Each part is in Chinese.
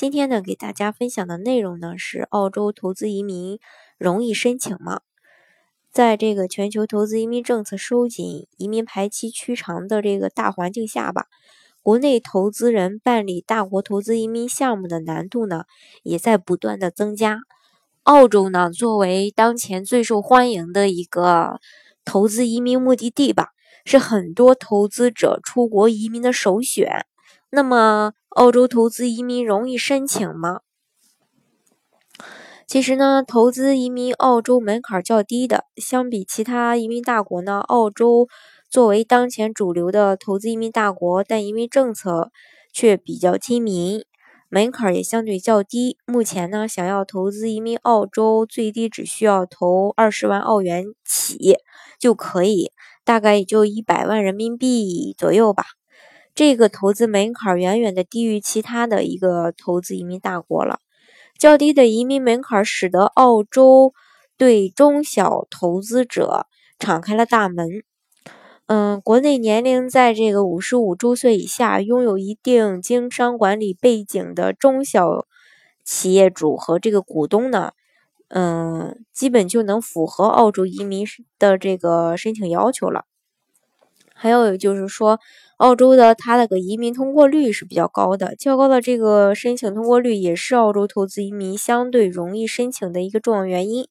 今天呢，给大家分享的内容呢是澳洲投资移民容易申请吗？在这个全球投资移民政策收紧、移民排期趋长的这个大环境下吧，国内投资人办理大国投资移民项目的难度呢也在不断的增加。澳洲呢作为当前最受欢迎的一个投资移民目的地吧，是很多投资者出国移民的首选。那么，澳洲投资移民容易申请吗？其实呢，投资移民澳洲门槛较低的，相比其他移民大国呢，澳洲作为当前主流的投资移民大国，但移民政策却比较亲民，门槛也相对较低。目前呢，想要投资移民澳洲，最低只需要投二十万澳元起就可以，大概也就一百万人民币左右吧。这个投资门槛远远的低于其他的一个投资移民大国了，较低的移民门槛使得澳洲对中小投资者敞开了大门。嗯，国内年龄在这个五十五周岁以下，拥有一定经商管理背景的中小企业主和这个股东呢，嗯，基本就能符合澳洲移民的这个申请要求了。还有就是说。澳洲的它那个移民通过率是比较高的，较高的这个申请通过率也是澳洲投资移民相对容易申请的一个重要原因。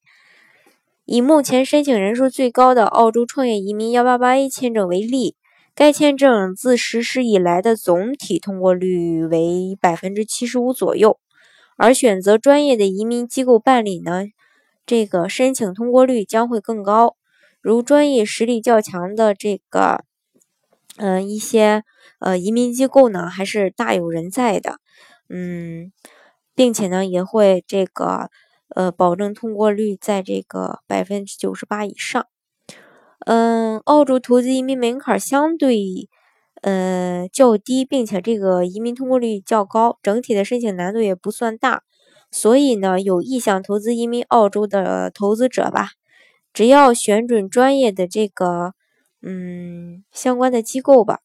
以目前申请人数最高的澳洲创业移民幺八八 A 签证为例，该签证自实施以来的总体通过率为百分之七十五左右，而选择专业的移民机构办理呢，这个申请通过率将会更高。如专业实力较强的这个。嗯，一些呃移民机构呢还是大有人在的，嗯，并且呢也会这个呃保证通过率在这个百分之九十八以上。嗯，澳洲投资移民门槛相对呃较低，并且这个移民通过率较高，整体的申请难度也不算大，所以呢有意向投资移民澳洲的投资者吧，只要选准专业的这个。嗯，相关的机构吧，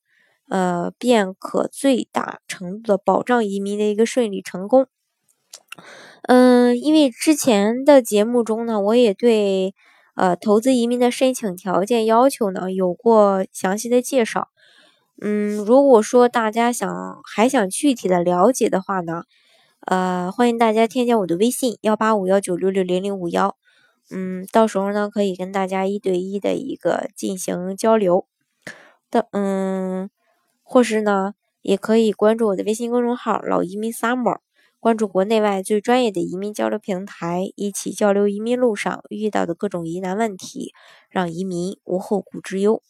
呃，便可最大程度的保障移民的一个顺利成功。嗯，因为之前的节目中呢，我也对呃投资移民的申请条件要求呢有过详细的介绍。嗯，如果说大家想还想具体的了解的话呢，呃，欢迎大家添加我的微信幺八五幺九六六零零五幺。嗯，到时候呢，可以跟大家一对一的一个进行交流的，嗯，或是呢，也可以关注我的微信公众号“老移民 summer”，关注国内外最专业的移民交流平台，一起交流移民路上遇到的各种疑难问题，让移民无后顾之忧。